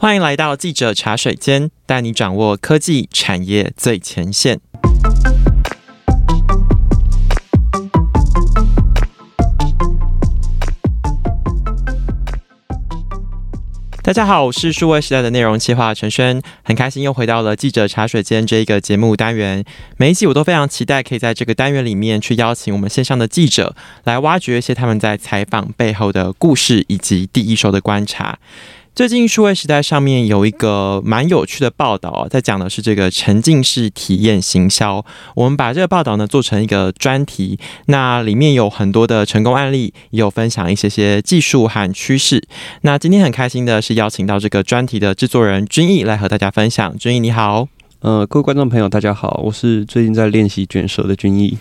欢迎来到记者茶水间，带你掌握科技产业最前线。大家好，我是数位时代的内容企划陈轩，很开心又回到了记者茶水间这一个节目单元。每一集我都非常期待可以在这个单元里面去邀请我们线上的记者来挖掘一些他们在采访背后的故事以及第一手的观察。最近数位时代上面有一个蛮有趣的报道，在讲的是这个沉浸式体验行销。我们把这个报道呢做成一个专题，那里面有很多的成功案例，也有分享一些些技术和趋势。那今天很开心的是邀请到这个专题的制作人君毅来和大家分享。君毅你好。呃，各位观众朋友，大家好，我是最近在练习卷舌的君毅。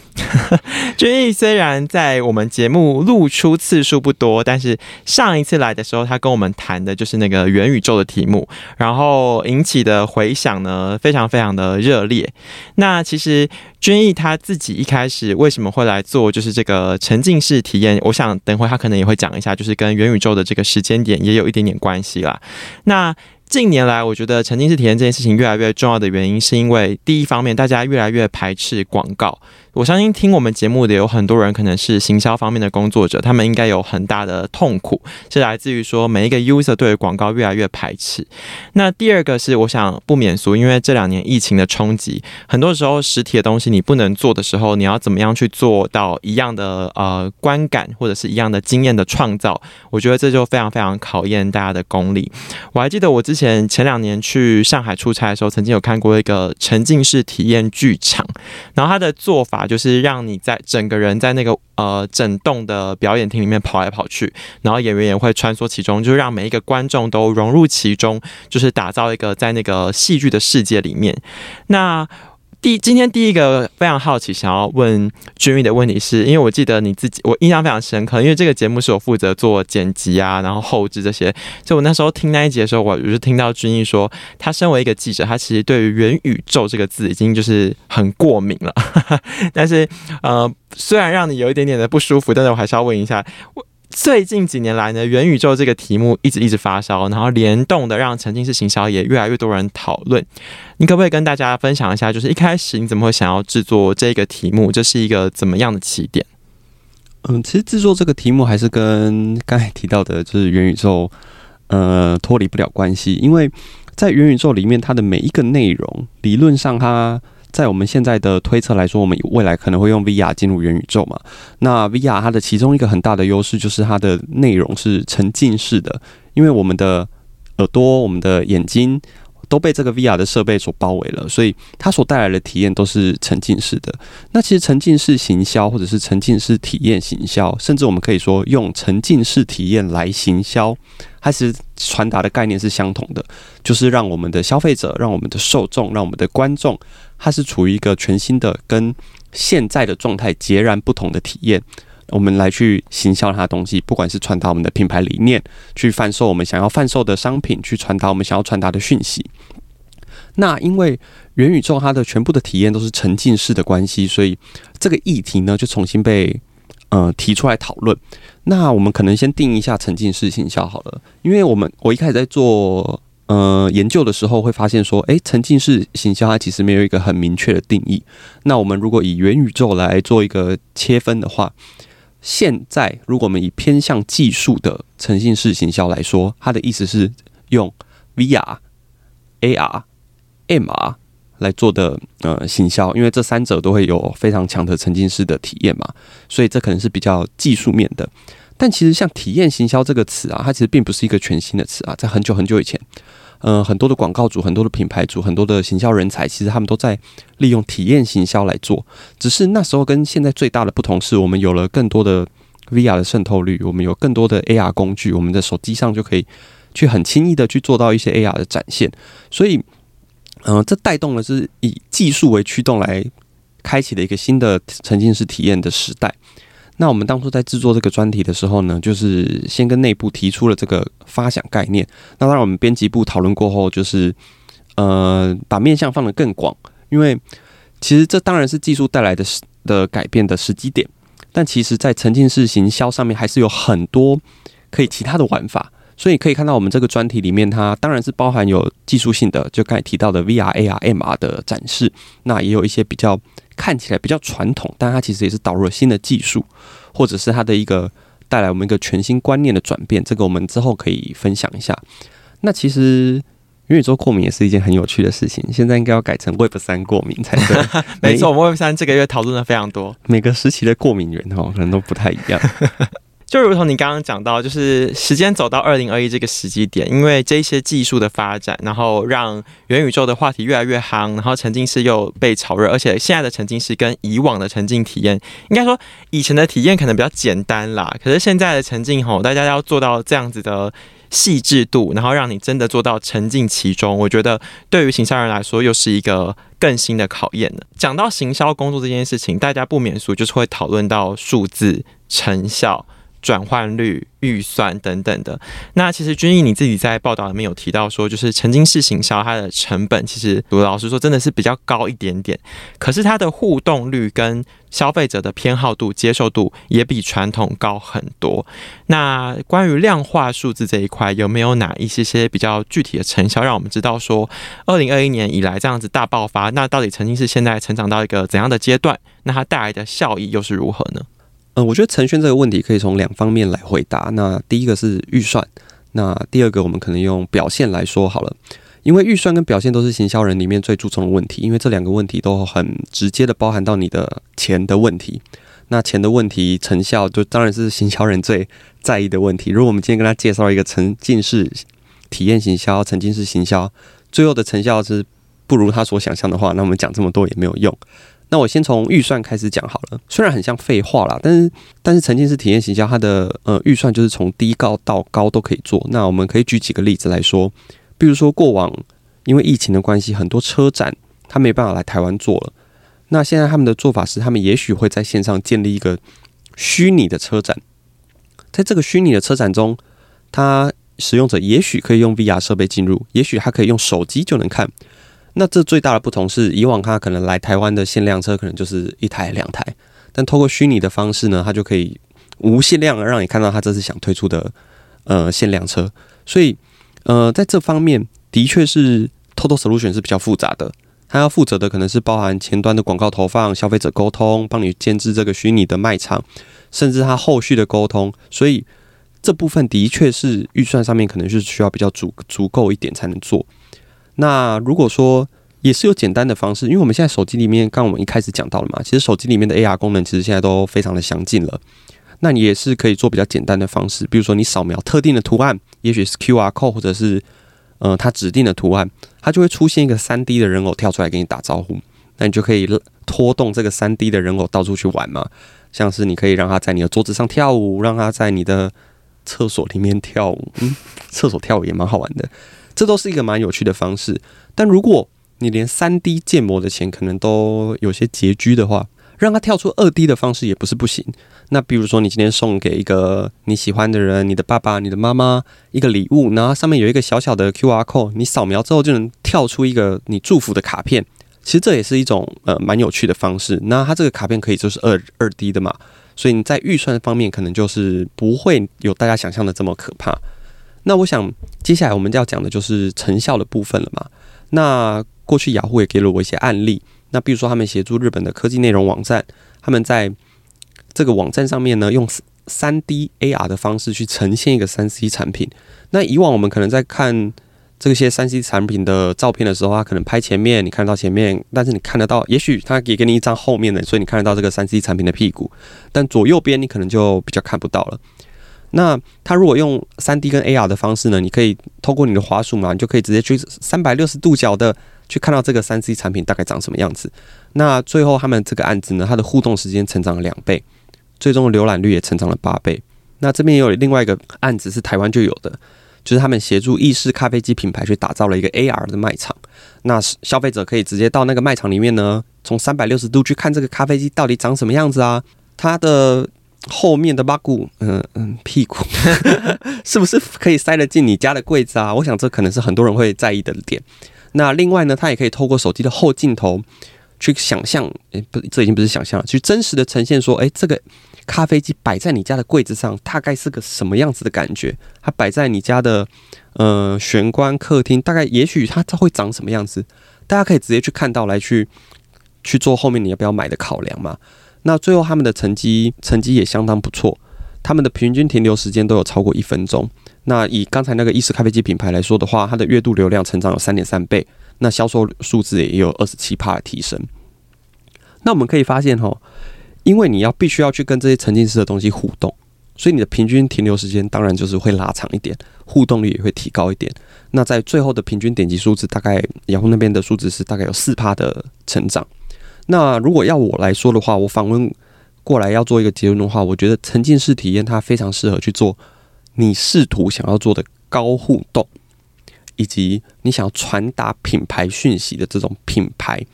君毅虽然在我们节目露出次数不多，但是上一次来的时候，他跟我们谈的就是那个元宇宙的题目，然后引起的回响呢，非常非常的热烈。那其实君毅他自己一开始为什么会来做，就是这个沉浸式体验，我想等会他可能也会讲一下，就是跟元宇宙的这个时间点也有一点点关系啦。那近年来，我觉得沉浸式体验这件事情越来越重要的原因，是因为第一方面，大家越来越排斥广告。我相信听我们节目的有很多人可能是行销方面的工作者，他们应该有很大的痛苦，是来自于说每一个 user 对于广告越来越排斥。那第二个是我想不免俗，因为这两年疫情的冲击，很多时候实体的东西你不能做的时候，你要怎么样去做到一样的呃观感或者是一样的经验的创造？我觉得这就非常非常考验大家的功力。我还记得我之前前两年去上海出差的时候，曾经有看过一个沉浸式体验剧场，然后他的做法。就是让你在整个人在那个呃整栋的表演厅里面跑来跑去，然后演员也会穿梭其中，就是让每一个观众都融入其中，就是打造一个在那个戏剧的世界里面。那第今天第一个非常好奇想要问君毅的问题是，因为我记得你自己，我印象非常深刻，因为这个节目是我负责做剪辑啊，然后后置这些，所以我那时候听那一集的时候，我就是听到君毅说，他身为一个记者，他其实对于元宇宙这个字已经就是很过敏了。但是呃，虽然让你有一点点的不舒服，但是我还是要问一下。最近几年来呢，元宇宙这个题目一直一直发烧，然后联动的让沉浸式行销也越来越多人讨论。你可不可以跟大家分享一下，就是一开始你怎么会想要制作这个题目？这是一个怎么样的起点？嗯，其实制作这个题目还是跟刚才提到的，就是元宇宙，呃，脱离不了关系。因为在元宇宙里面，它的每一个内容，理论上它。在我们现在的推测来说，我们未来可能会用 VR 进入元宇宙嘛？那 VR 它的其中一个很大的优势就是它的内容是沉浸式的，因为我们的耳朵、我们的眼睛都被这个 VR 的设备所包围了，所以它所带来的体验都是沉浸式的。那其实沉浸式行销或者是沉浸式体验行销，甚至我们可以说用沉浸式体验来行销。它是传达的概念是相同的，就是让我们的消费者、让我们的受众、让我们的观众，它是处于一个全新的、跟现在的状态截然不同的体验。我们来去行销它的东西，不管是传达我们的品牌理念，去贩售我们想要贩售的商品，去传达我们想要传达的讯息。那因为元宇宙它的全部的体验都是沉浸式的关系，所以这个议题呢就重新被。呃，提出来讨论。那我们可能先定一下沉浸式行销好了，因为我们我一开始在做呃研究的时候，会发现说，诶，沉浸式行销它其实没有一个很明确的定义。那我们如果以元宇宙来做一个切分的话，现在如果我们以偏向技术的沉浸式行销来说，它的意思是用 VR、AR、MR。来做的呃行销，因为这三者都会有非常强的沉浸式的体验嘛，所以这可能是比较技术面的。但其实像体验行销这个词啊，它其实并不是一个全新的词啊，在很久很久以前，呃，很多的广告主、很多的品牌主、很多的行销人才，其实他们都在利用体验行销来做。只是那时候跟现在最大的不同是，我们有了更多的 VR 的渗透率，我们有更多的 AR 工具，我们的手机上就可以去很轻易的去做到一些 AR 的展现，所以。嗯，这带动了是以技术为驱动来开启的一个新的沉浸式体验的时代。那我们当初在制作这个专题的时候呢，就是先跟内部提出了这个发想概念。那当然，我们编辑部讨论过后，就是呃，把面向放得更广，因为其实这当然是技术带来的的改变的时机点。但其实，在沉浸式行销上面，还是有很多可以其他的玩法。所以可以看到，我们这个专题里面，它当然是包含有技术性的，就刚才提到的 VR、AR、MR 的展示。那也有一些比较看起来比较传统，但它其实也是导入了新的技术，或者是它的一个带来我们一个全新观念的转变。这个我们之后可以分享一下。那其实元宇宙过敏也是一件很有趣的事情。现在应该要改成 Web 三过敏才对。没错，我们 Web 三这个月讨论的非常多，每个时期的过敏源哦，可能都不太一样。就如同你刚刚讲到，就是时间走到二零二一这个时机点，因为这些技术的发展，然后让元宇宙的话题越来越夯，然后沉浸式又被炒热，而且现在的沉浸式跟以往的沉浸体验，应该说以前的体验可能比较简单啦，可是现在的沉浸吼，大家要做到这样子的细致度，然后让你真的做到沉浸其中，我觉得对于行销人来说又是一个更新的考验了。讲到行销工作这件事情，大家不免俗就是会讨论到数字成效。转换率、预算等等的。那其实君毅你自己在报道里面有提到说，就是沉浸式行销它的成本其实，老实说真的是比较高一点点。可是它的互动率跟消费者的偏好度、接受度也比传统高很多。那关于量化数字这一块，有没有哪一些些比较具体的成效，让我们知道说，二零二一年以来这样子大爆发，那到底沉浸式现在成长到一个怎样的阶段？那它带来的效益又是如何呢？嗯，我觉得陈轩这个问题可以从两方面来回答。那第一个是预算，那第二个我们可能用表现来说好了。因为预算跟表现都是行销人里面最注重的问题，因为这两个问题都很直接的包含到你的钱的问题。那钱的问题，成效就当然是行销人最在意的问题。如果我们今天跟他介绍一个沉浸式体验行销、沉浸式行销，最后的成效是不如他所想象的话，那我们讲这么多也没有用。那我先从预算开始讲好了，虽然很像废话啦，但是但是沉浸式体验行销它的呃预算就是从低高到高都可以做。那我们可以举几个例子来说，比如说过往因为疫情的关系，很多车展它没办法来台湾做了。那现在他们的做法是，他们也许会在线上建立一个虚拟的车展，在这个虚拟的车展中，它使用者也许可以用 VR 设备进入，也许他可以用手机就能看。那这最大的不同是，以往他可能来台湾的限量车可能就是一台两台，但透过虚拟的方式呢，他就可以无限量的让你看到他这次想推出的呃限量车。所以呃在这方面的确是 Total Solution 是比较复杂的，他要负责的可能是包含前端的广告投放、消费者沟通、帮你建置这个虚拟的卖场，甚至他后续的沟通。所以这部分的确是预算上面可能是需要比较足足够一点才能做。那如果说也是有简单的方式，因为我们现在手机里面，刚我们一开始讲到了嘛，其实手机里面的 AR 功能其实现在都非常的详尽了。那你也是可以做比较简单的方式，比如说你扫描特定的图案，也许是 QR code 或者是呃它指定的图案，它就会出现一个 3D 的人偶跳出来给你打招呼。那你就可以拖动这个 3D 的人偶到处去玩嘛，像是你可以让它在你的桌子上跳舞，让它在你的厕所里面跳舞，嗯，厕所跳舞也蛮好玩的。这都是一个蛮有趣的方式，但如果你连三 D 建模的钱可能都有些拮据的话，让它跳出二 D 的方式也不是不行。那比如说，你今天送给一个你喜欢的人，你的爸爸、你的妈妈一个礼物，然后上面有一个小小的 QR code，你扫描之后就能跳出一个你祝福的卡片。其实这也是一种呃蛮有趣的方式。那它这个卡片可以就是二二 D 的嘛，所以你在预算方面可能就是不会有大家想象的这么可怕。那我想，接下来我们要讲的就是成效的部分了嘛。那过去雅虎也给了我一些案例。那比如说，他们协助日本的科技内容网站，他们在这个网站上面呢，用三 D AR 的方式去呈现一个三 C 产品。那以往我们可能在看这些三 C 产品的照片的时候，他可能拍前面，你看得到前面，但是你看得到，也许他也给你一张后面的，所以你看得到这个三 C 产品的屁股，但左右边你可能就比较看不到了。那他如果用三 D 跟 AR 的方式呢？你可以透过你的滑鼠嘛，你就可以直接去三百六十度角的去看到这个三 C 产品大概长什么样子。那最后他们这个案子呢，它的互动时间成长了两倍，最终的浏览率也成长了八倍。那这边也有另外一个案子是台湾就有的，就是他们协助意式咖啡机品牌去打造了一个 AR 的卖场。那消费者可以直接到那个卖场里面呢，从三百六十度去看这个咖啡机到底长什么样子啊？它的。后面的巴古，嗯嗯，屁股 是不是可以塞得进你家的柜子啊？我想这可能是很多人会在意的点。那另外呢，它也可以透过手机的后镜头去想象，诶，不，这已经不是想象了，去真实的呈现说，诶，这个咖啡机摆在你家的柜子上，大概是个什么样子的感觉？它摆在你家的呃玄关、客厅，大概也许它它会长什么样子？大家可以直接去看到，来去去做后面你要不要买的考量嘛。那最后他们的成绩成绩也相当不错，他们的平均停留时间都有超过一分钟。那以刚才那个意式咖啡机品牌来说的话，它的月度流量成长有三点三倍，那销售数字也有二十七帕的提升。那我们可以发现哈，因为你要必须要去跟这些沉浸式的东西互动，所以你的平均停留时间当然就是会拉长一点，互动率也会提高一点。那在最后的平均点击数字，大概雅虎那边的数字是大概有四帕的成长。那如果要我来说的话，我访问过来要做一个结论的话，我觉得沉浸式体验它非常适合去做你试图想要做的高互动，以及你想要传达品牌讯息的这种品牌。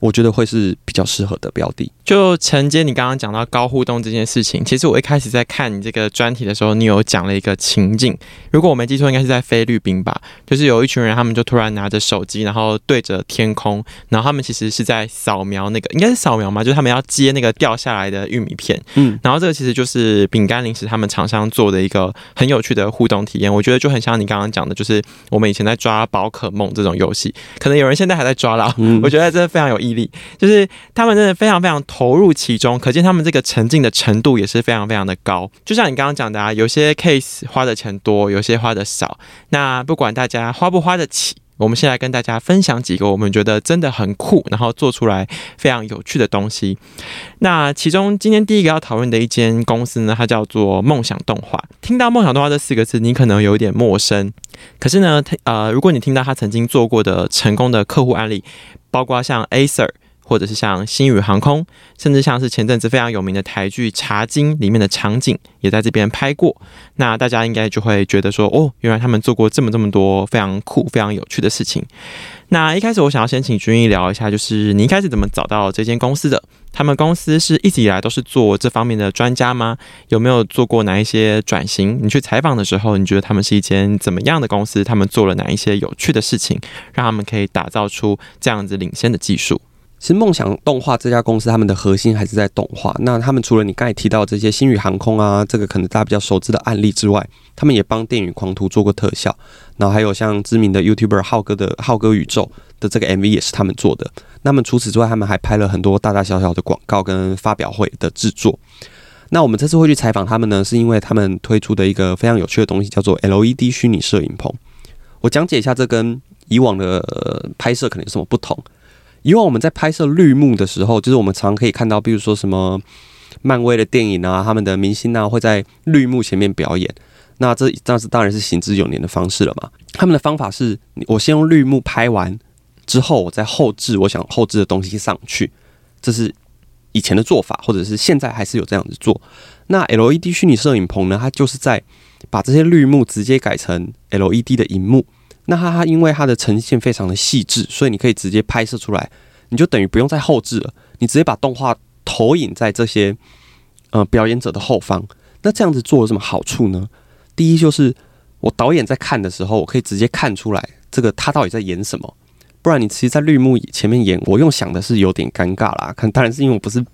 我觉得会是比较适合的标的。就承接你刚刚讲到高互动这件事情，其实我一开始在看你这个专题的时候，你有讲了一个情境。如果我没记错，应该是在菲律宾吧？就是有一群人，他们就突然拿着手机，然后对着天空，然后他们其实是在扫描那个，应该是扫描嘛，就是他们要接那个掉下来的玉米片。嗯，然后这个其实就是饼干零食他们厂商做的一个很有趣的互动体验。我觉得就很像你刚刚讲的，就是我们以前在抓宝可梦这种游戏，可能有人现在还在抓啦。嗯，我觉得真的非常有意力就是他们真的非常非常投入其中，可见他们这个沉浸的程度也是非常非常的高。就像你刚刚讲的啊，有些 case 花的钱多，有些花的少。那不管大家花不花得起，我们先来跟大家分享几个我们觉得真的很酷，然后做出来非常有趣的东西。那其中今天第一个要讨论的一间公司呢，它叫做梦想动画。听到梦想动画这四个字，你可能有点陌生。可是呢，呃，如果你听到他曾经做过的成功的客户案例，包括像 Acer，或者是像星宇航空，甚至像是前阵子非常有名的台剧《茶经》里面的场景，也在这边拍过。那大家应该就会觉得说，哦，原来他们做过这么这么多非常酷、非常有趣的事情。那一开始我想要先请君毅聊一下，就是你一开始怎么找到这间公司的？他们公司是一直以来都是做这方面的专家吗？有没有做过哪一些转型？你去采访的时候，你觉得他们是一间怎么样的公司？他们做了哪一些有趣的事情，让他们可以打造出这样子领先的技术？其实梦想动画这家公司，他们的核心还是在动画。那他们除了你刚才提到这些星宇航空啊，这个可能大家比较熟知的案例之外，他们也帮电影狂徒做过特效。然后还有像知名的 YouTuber 浩哥的浩哥宇宙的这个 MV 也是他们做的。那么除此之外，他们还拍了很多大大小小的广告跟发表会的制作。那我们这次会去采访他们呢，是因为他们推出的一个非常有趣的东西，叫做 LED 虚拟摄影棚。我讲解一下，这跟以往的拍摄可能有什么不同。以往我们在拍摄绿幕的时候，就是我们常可以看到，比如说什么漫威的电影啊，他们的明星啊会在绿幕前面表演。那这这是当然是行之有年的方式了嘛。他们的方法是，我先用绿幕拍完之后，我再后置我想后置的东西上去。这是以前的做法，或者是现在还是有这样子做。那 LED 虚拟摄影棚呢，它就是在把这些绿幕直接改成 LED 的荧幕。那它它因为它的呈现非常的细致，所以你可以直接拍摄出来，你就等于不用再后置了，你直接把动画投影在这些呃表演者的后方。那这样子做有什么好处呢？第一就是我导演在看的时候，我可以直接看出来这个他到底在演什么。不然你其实，在绿幕前面演，我用想的是有点尴尬啦。可能当然是因为我不是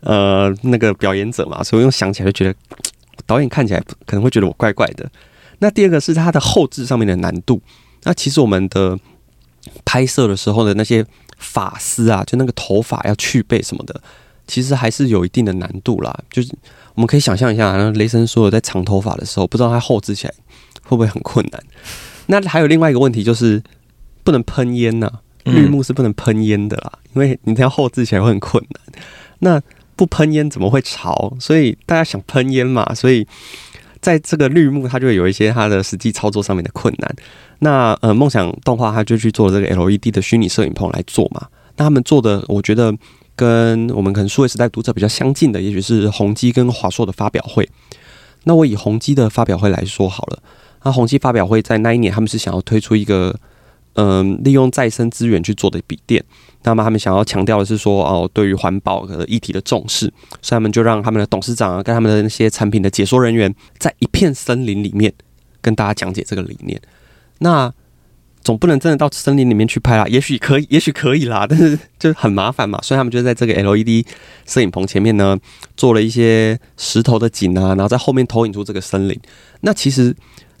呃那个表演者嘛，所以我用想起来就觉得 导演看起来可能会觉得我怪怪的。那第二个是它的后置上面的难度。那其实我们的拍摄的时候的那些发丝啊，就那个头发要去背什么的，其实还是有一定的难度啦。就是我们可以想象一下，那雷神说的在长头发的时候，不知道他后置起来会不会很困难。那还有另外一个问题就是不能喷烟呐，绿幕是不能喷烟的啦，因为你这样后置起来会很困难。那不喷烟怎么会潮？所以大家想喷烟嘛，所以。在这个绿幕，它就会有一些它的实际操作上面的困难。那呃，梦想动画它就去做这个 LED 的虚拟摄影棚来做嘛。那他们做的，我觉得跟我们可能数位时代读者比较相近的，也许是宏基跟华硕的发表会。那我以宏基的发表会来说好了。那宏基发表会在那一年，他们是想要推出一个嗯、利用再生资源去做的笔电。那么他们想要强调的是说，哦，对于环保的议题的重视，所以他们就让他们的董事长啊，跟他们的那些产品的解说人员，在一片森林里面跟大家讲解这个理念。那总不能真的到森林里面去拍啦，也许可以，也许可以啦，但是就很麻烦嘛。所以他们就在这个 LED 摄影棚前面呢，做了一些石头的景啊，然后在后面投影出这个森林。那其实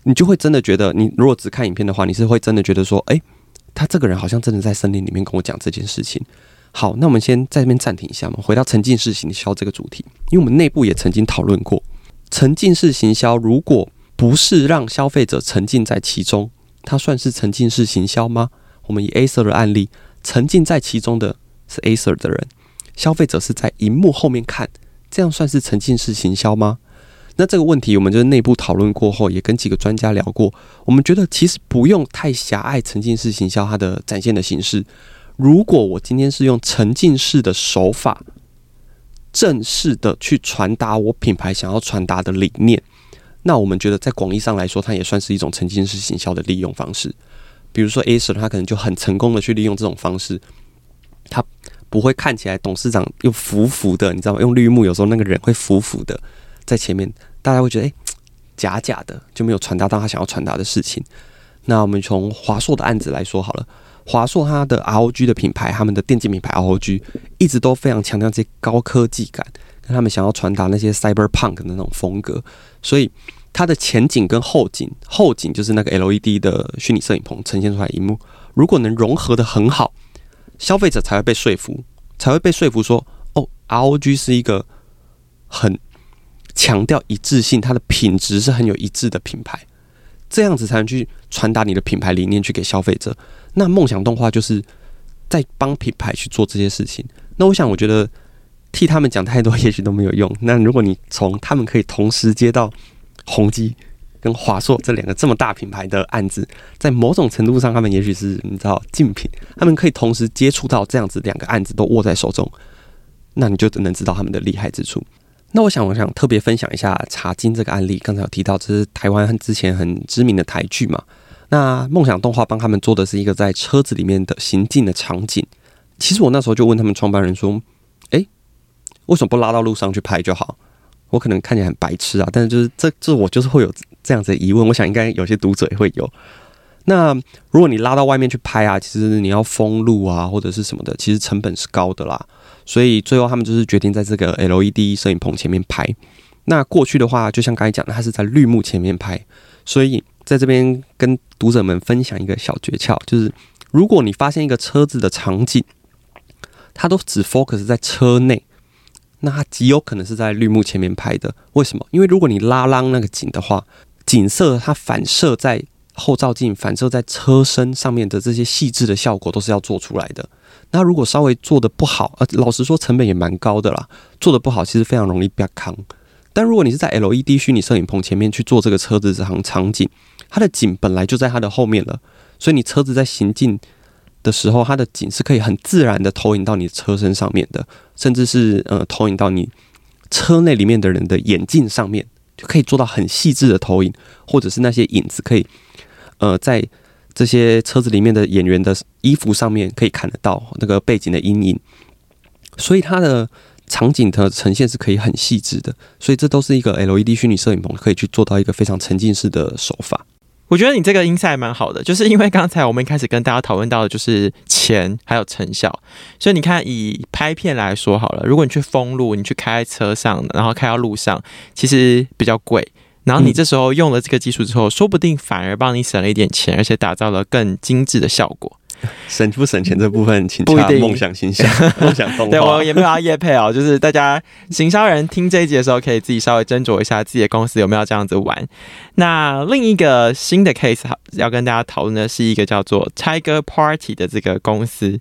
你就会真的觉得，你如果只看影片的话，你是会真的觉得说，诶、他这个人好像真的在森林里面跟我讲这件事情。好，那我们先在这边暂停一下嘛，回到沉浸式行销这个主题，因为我们内部也曾经讨论过，沉浸式行销如果不是让消费者沉浸在其中。它算是沉浸式行销吗？我们以 Acer 的案例，沉浸在其中的是 Acer 的人，消费者是在荧幕后面看，这样算是沉浸式行销吗？那这个问题，我们就是内部讨论过后，也跟几个专家聊过，我们觉得其实不用太狭隘沉浸式行销它的展现的形式。如果我今天是用沉浸式的手法，正式的去传达我品牌想要传达的理念。那我们觉得，在广义上来说，它也算是一种沉浸式行销的利用方式。比如说，Acer 它可能就很成功的去利用这种方式，他不会看起来董事长又浮浮的，你知道吗？用绿幕有时候那个人会浮浮的在前面，大家会觉得诶，假假的，就没有传达到他想要传达的事情。那我们从华硕的案子来说好了，华硕它的 ROG 的品牌，他们的电竞品牌 ROG 一直都非常强调这些高科技感。跟他们想要传达那些 cyberpunk 的那种风格，所以它的前景跟后景，后景就是那个 LED 的虚拟摄影棚呈现出来一幕，如果能融合得很好，消费者才会被说服，才会被说服说，哦，ROG 是一个很强调一致性，它的品质是很有一致的品牌，这样子才能去传达你的品牌理念去给消费者。那梦想动画就是在帮品牌去做这些事情。那我想，我觉得。替他们讲太多，也许都没有用。那如果你从他们可以同时接到宏基跟华硕这两个这么大品牌的案子，在某种程度上，他们也许是你知道竞品，他们可以同时接触到这样子两个案子都握在手中，那你就只能知道他们的厉害之处。那我想，我想特别分享一下茶金这个案例。刚才有提到，这是台湾之前很知名的台剧嘛。那梦想动画帮他们做的是一个在车子里面的行进的场景。其实我那时候就问他们创办人说。为什么不拉到路上去拍就好？我可能看起来很白痴啊，但是就是这这我就是会有这样子的疑问。我想应该有些读者也会有。那如果你拉到外面去拍啊，其实你要封路啊或者是什么的，其实成本是高的啦。所以最后他们就是决定在这个 LED 摄影棚前面拍。那过去的话，就像刚才讲的，他是在绿幕前面拍。所以在这边跟读者们分享一个小诀窍，就是如果你发现一个车子的场景，它都只 focus 在车内。那它极有可能是在绿幕前面拍的，为什么？因为如果你拉浪那个景的话，景色它反射在后照镜、反射在车身上面的这些细致的效果都是要做出来的。那如果稍微做的不好，呃，老实说成本也蛮高的啦。做的不好，其实非常容易被坑。但如果你是在 LED 虚拟摄影棚前面去做这个车子这行场景，它的景本来就在它的后面了，所以你车子在行进的时候，它的景是可以很自然的投影到你车身上面的，甚至是呃投影到你车内里面的人的眼镜上面，就可以做到很细致的投影，或者是那些影子可以呃在这些车子里面的演员的衣服上面可以看得到那个背景的阴影，所以它的场景的呈现是可以很细致的，所以这都是一个 LED 虚拟摄影棚可以去做到一个非常沉浸式的手法。我觉得你这个音色还蛮好的，就是因为刚才我们一开始跟大家讨论到的就是钱还有成效，所以你看以拍片来说好了，如果你去封路，你去开在车上，然后开到路上，其实比较贵，然后你这时候用了这个技术之后，说不定反而帮你省了一点钱，而且打造了更精致的效果。省不省钱这部分，请查梦想行销、梦想动画。对，我也没有要业配哦，就是大家行销人听这一集的时候，可以自己稍微斟酌一下自己的公司有没有这样子玩。那另一个新的 case 要跟大家讨论的是一个叫做 Tiger Party 的这个公司。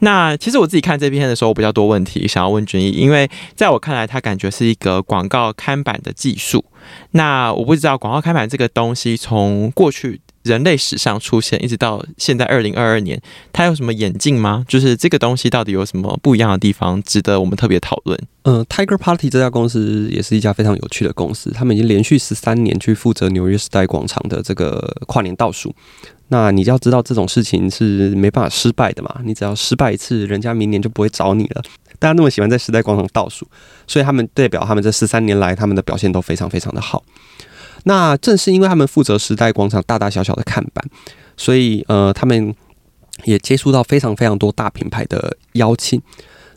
那其实我自己看这篇的时候，我比较多问题想要问君毅，因为在我看来，它感觉是一个广告看板的技术。那我不知道广告看板这个东西从过去。人类史上出现，一直到现在二零二二年，它有什么演进吗？就是这个东西到底有什么不一样的地方，值得我们特别讨论？呃，Tiger Party 这家公司也是一家非常有趣的公司，他们已经连续十三年去负责纽约时代广场的这个跨年倒数。那你要知道这种事情是没办法失败的嘛，你只要失败一次，人家明年就不会找你了。大家那么喜欢在时代广场倒数，所以他们代表他们这十三年来他们的表现都非常非常的好。那正是因为他们负责时代广场大大小小的看板，所以呃，他们也接触到非常非常多大品牌的邀请。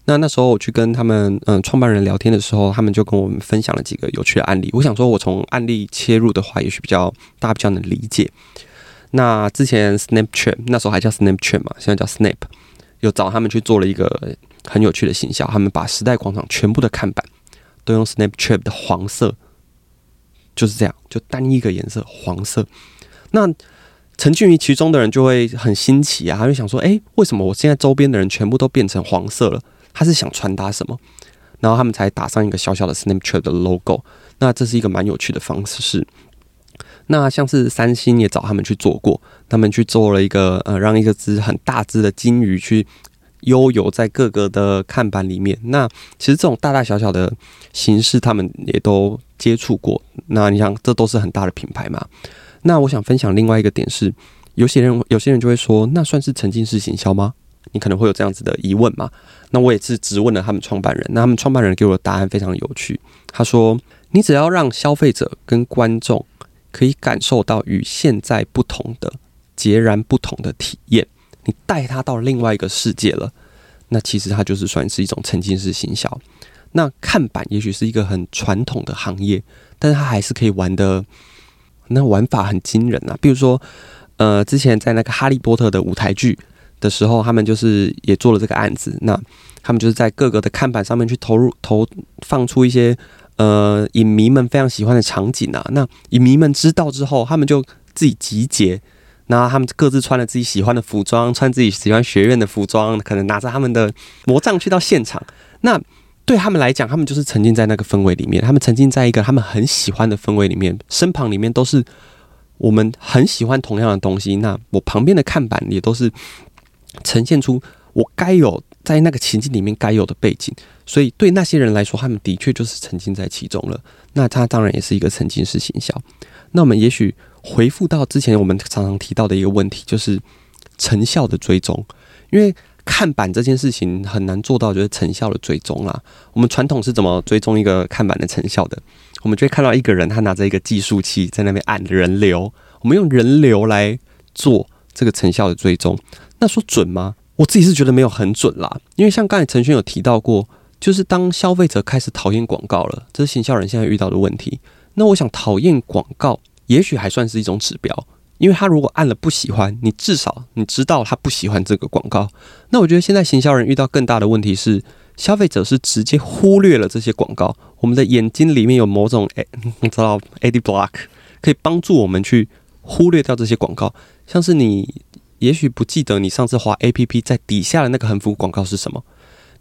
那那时候我去跟他们嗯创办人聊天的时候，他们就跟我们分享了几个有趣的案例。我想说，我从案例切入的话，也许比较大家比较能理解。那之前 Snapchat 那时候还叫 Snapchat 嘛，现在叫 Snap，有找他们去做了一个很有趣的行销，他们把时代广场全部的看板都用 Snapchat 的黄色，就是这样，就单一个颜色黄色。那沉浸于其中的人就会很新奇啊，他就想说，诶，为什么我现在周边的人全部都变成黄色了？他是想传达什么？然后他们才打上一个小小的 Snapchat 的 logo。那这是一个蛮有趣的方式。那像是三星也找他们去做过，他们去做了一个呃，让一个只很大只的金鱼去悠游在各个的看板里面。那其实这种大大小小的形式，他们也都接触过。那你想，这都是很大的品牌嘛？那我想分享另外一个点是，有些人有些人就会说，那算是沉浸式行销吗？你可能会有这样子的疑问嘛？那我也是直问了他们创办人，那他们创办人给我的答案非常有趣。他说：“你只要让消费者跟观众可以感受到与现在不同的、截然不同的体验，你带他到另外一个世界了，那其实它就是算是一种沉浸式行销。那看板也许是一个很传统的行业，但是他还是可以玩的。”那玩法很惊人啊！比如说，呃，之前在那个《哈利波特》的舞台剧的时候，他们就是也做了这个案子。那他们就是在各个的看板上面去投入投放出一些呃影迷们非常喜欢的场景啊。那影迷们知道之后，他们就自己集结，那他们各自穿了自己喜欢的服装，穿自己喜欢学院的服装，可能拿着他们的魔杖去到现场。那对他们来讲，他们就是沉浸在那个氛围里面，他们沉浸在一个他们很喜欢的氛围里面，身旁里面都是我们很喜欢同样的东西。那我旁边的看板也都是呈现出我该有在那个情境里面该有的背景，所以对那些人来说，他们的确就是沉浸在其中了。那他当然也是一个沉浸式行销。那我们也许回复到之前我们常常提到的一个问题，就是成效的追踪，因为。看板这件事情很难做到，就是成效的追踪啦。我们传统是怎么追踪一个看板的成效的？我们就会看到一个人，他拿着一个计数器在那边按人流。我们用人流来做这个成效的追踪，那说准吗？我自己是觉得没有很准啦。因为像刚才陈轩有提到过，就是当消费者开始讨厌广告了，这是行销人现在遇到的问题。那我想讨厌广告，也许还算是一种指标。因为他如果按了不喜欢，你至少你知道他不喜欢这个广告。那我觉得现在行销人遇到更大的问题是，消费者是直接忽略了这些广告。我们的眼睛里面有某种诶，你知道 ad block 可以帮助我们去忽略掉这些广告。像是你也许不记得你上次滑 APP 在底下的那个横幅广告是什么，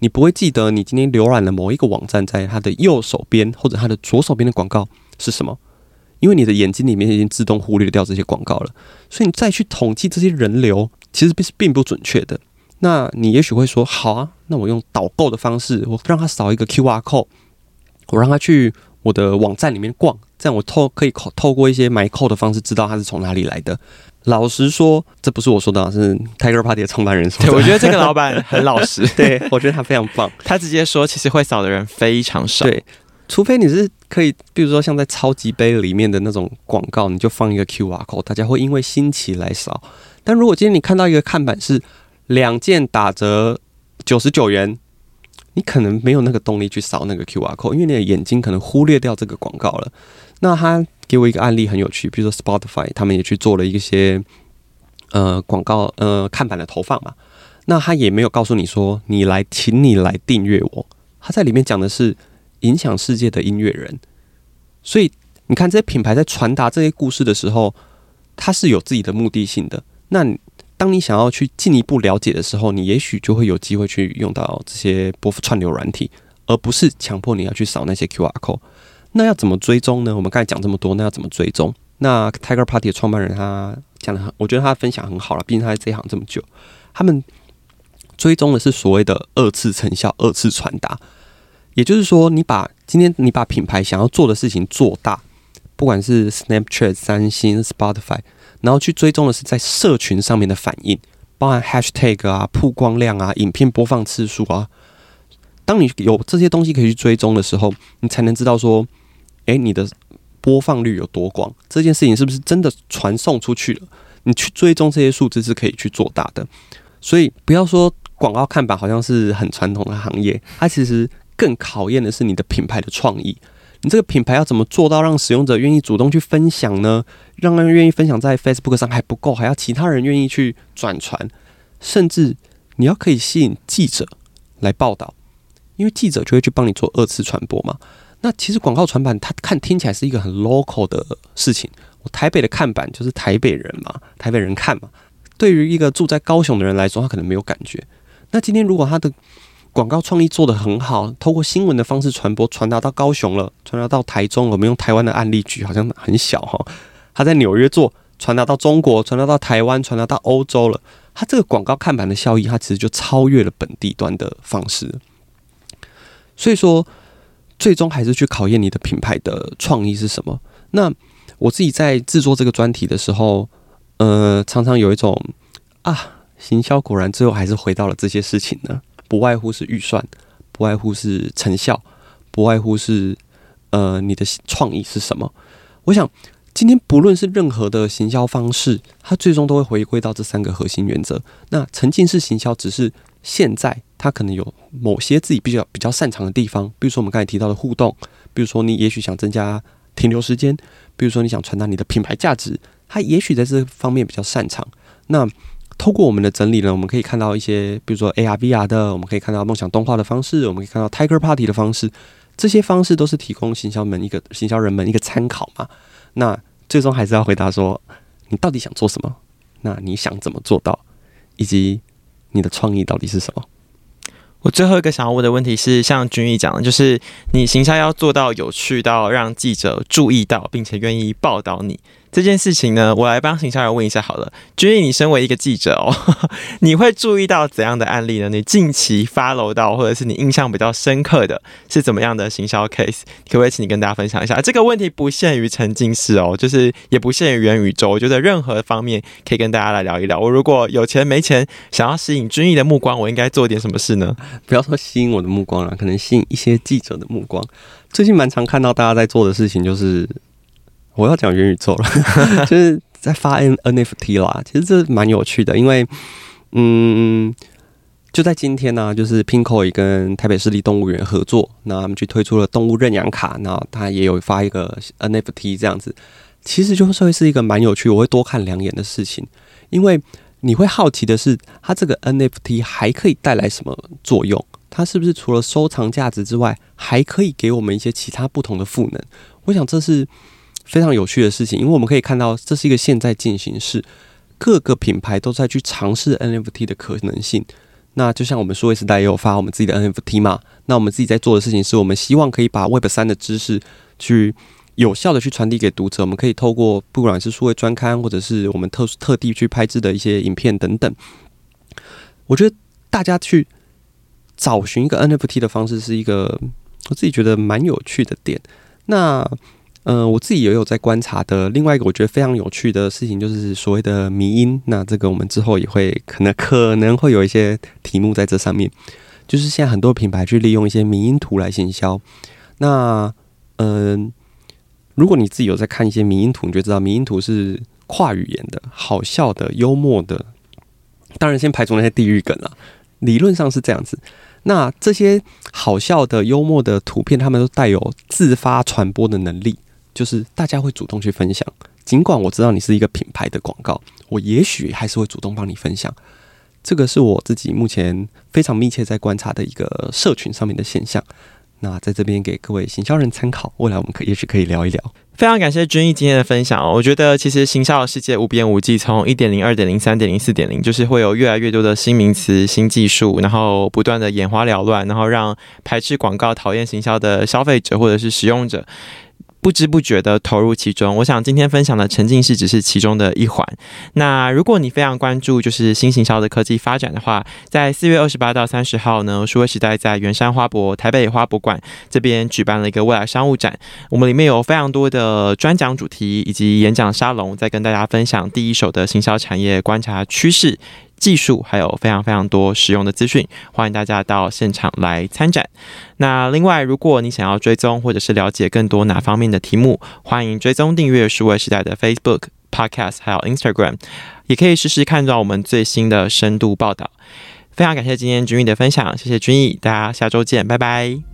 你不会记得你今天浏览了某一个网站，在它的右手边或者它的左手边的广告是什么。因为你的眼睛里面已经自动忽略掉这些广告了，所以你再去统计这些人流，其实是并不准确的。那你也许会说，好啊，那我用导购的方式，我让他扫一个 QR code，我让他去我的网站里面逛，这样我透可以透透过一些买扣的方式，知道他是从哪里来的。老实说，这不是我说的，是 Tiger Party 的创办人说的。对，我觉得这个老板很老实，对，我觉得他非常棒。他直接说，其实会扫的人非常少。对。除非你是可以，比如说像在超级杯里面的那种广告，你就放一个 QR code，大家会因为新奇来扫。但如果今天你看到一个看板是两件打折九十九元，你可能没有那个动力去扫那个 QR code，因为你的眼睛可能忽略掉这个广告了。那他给我一个案例很有趣，比如说 Spotify，他们也去做了一些呃广告呃看板的投放嘛。那他也没有告诉你说你来，请你来订阅我。他在里面讲的是。影响世界的音乐人，所以你看这些品牌在传达这些故事的时候，它是有自己的目的性的。那当你想要去进一步了解的时候，你也许就会有机会去用到这些播串流软体，而不是强迫你要去扫那些 QR code。那要怎么追踪呢？我们刚才讲这么多，那要怎么追踪？那 Tiger Party 的创办人他讲的很，我觉得他分享很好了，毕竟他在这一行这么久，他们追踪的是所谓的二次成效、二次传达。也就是说，你把今天你把品牌想要做的事情做大，不管是 Snapchat、三星、Spotify，然后去追踪的是在社群上面的反应，包含 Hashtag 啊、曝光量啊、影片播放次数啊。当你有这些东西可以去追踪的时候，你才能知道说，诶，你的播放率有多广，这件事情是不是真的传送出去了？你去追踪这些数字是可以去做大的。所以不要说广告看板好像是很传统的行业，它其实更考验的是你的品牌的创意。你这个品牌要怎么做到让使用者愿意主动去分享呢？让人愿意分享在 Facebook 上还不够，还要其他人愿意去转传，甚至你要可以吸引记者来报道，因为记者就会去帮你做二次传播嘛。那其实广告传板，它看听起来是一个很 local 的事情。我台北的看板就是台北人嘛，台北人看嘛。对于一个住在高雄的人来说，他可能没有感觉。那今天如果他的广告创意做得很好，透过新闻的方式传播，传达到高雄了，传达到台中，我们用台湾的案例举，好像很小哈。他在纽约做，传达到中国，传达到台湾，传达到欧洲了。他这个广告看板的效益，它其实就超越了本地端的方式。所以说。最终还是去考验你的品牌的创意是什么。那我自己在制作这个专题的时候，呃，常常有一种啊，行销果然最后还是回到了这些事情呢，不外乎是预算，不外乎是成效，不外乎是呃你的创意是什么。我想今天不论是任何的行销方式，它最终都会回归到这三个核心原则。那沉浸式行销只是现在。它可能有某些自己比较比较擅长的地方，比如说我们刚才提到的互动，比如说你也许想增加停留时间，比如说你想传达你的品牌价值，它也许在这方面比较擅长。那透过我们的整理呢，我们可以看到一些，比如说 AR、VR 的，我们可以看到梦想动画的方式，我们可以看到 Tiger Party 的方式，这些方式都是提供行销们一个行销人们一个参考嘛。那最终还是要回答说，你到底想做什么？那你想怎么做到？以及你的创意到底是什么？我最后一个想要问的问题是，像君毅讲的，就是你行销要做到有趣到让记者注意到，并且愿意报道你。这件事情呢，我来帮行销人问一下好了。君毅，你身为一个记者哦，你会注意到怎样的案例呢？你近期 follow 到，或者是你印象比较深刻的是怎么样的行销 case？可不可以请你跟大家分享一下？这个问题不限于沉浸式哦，就是也不限于元宇宙。我觉得任何方面可以跟大家来聊一聊。我如果有钱没钱，想要吸引君毅的目光，我应该做点什么事呢？不要说吸引我的目光了，可能吸引一些记者的目光。最近蛮常看到大家在做的事情就是。我要讲元宇宙了，就是在发 N NFT 啦。其实这蛮有趣的，因为嗯，就在今天呢、啊，就是 Pinko 也跟台北市立动物园合作，那他们去推出了动物认养卡，那他也有发一个 NFT 这样子。其实就是会是一个蛮有趣，我会多看两眼的事情，因为你会好奇的是，它这个 NFT 还可以带来什么作用？它是不是除了收藏价值之外，还可以给我们一些其他不同的赋能？我想这是。非常有趣的事情，因为我们可以看到，这是一个现在进行式，各个品牌都在去尝试 NFT 的可能性。那就像我们数位时代也有发我们自己的 NFT 嘛，那我们自己在做的事情是我们希望可以把 Web 三的知识去有效的去传递给读者。我们可以透过不管是数位专刊，或者是我们特特地去拍制的一些影片等等，我觉得大家去找寻一个 NFT 的方式是一个我自己觉得蛮有趣的点。那嗯、我自己也有在观察的。另外一个我觉得非常有趣的事情，就是所谓的迷因。那这个我们之后也会可能可能会有一些题目在这上面。就是现在很多品牌去利用一些迷因图来行销。那嗯、如果你自己有在看一些迷因图，你就知道迷因图是跨语言的、好笑的、幽默的。当然，先排除那些地域梗了。理论上是这样子。那这些好笑的、幽默的图片，他们都带有自发传播的能力。就是大家会主动去分享，尽管我知道你是一个品牌的广告，我也许还是会主动帮你分享。这个是我自己目前非常密切在观察的一个社群上面的现象。那在这边给各位行销人参考，未来我们可也许可以聊一聊。非常感谢君毅今天的分享哦，我觉得其实行销的世界无边无际，从一点零、二点零、三点零、四点零，就是会有越来越多的新名词、新技术，然后不断的眼花缭乱，然后让排斥广告、讨厌行销的消费者或者是使用者。不知不觉地投入其中，我想今天分享的沉浸式只是其中的一环。那如果你非常关注就是新行销的科技发展的话，在四月二十八到三十号呢，数位时代在圆山花博台北花博馆这边举办了一个未来商务展，我们里面有非常多的专讲主题以及演讲沙龙，在跟大家分享第一手的行销产业观察趋势。技术还有非常非常多实用的资讯，欢迎大家到现场来参展。那另外，如果你想要追踪或者是了解更多哪方面的题目，欢迎追踪订阅数位时代的 Facebook。Podcast，还有 Instagram，也可以试试看到我们最新的深度报道。非常感谢今天君毅的分享，谢谢君毅，大家下周见，拜拜。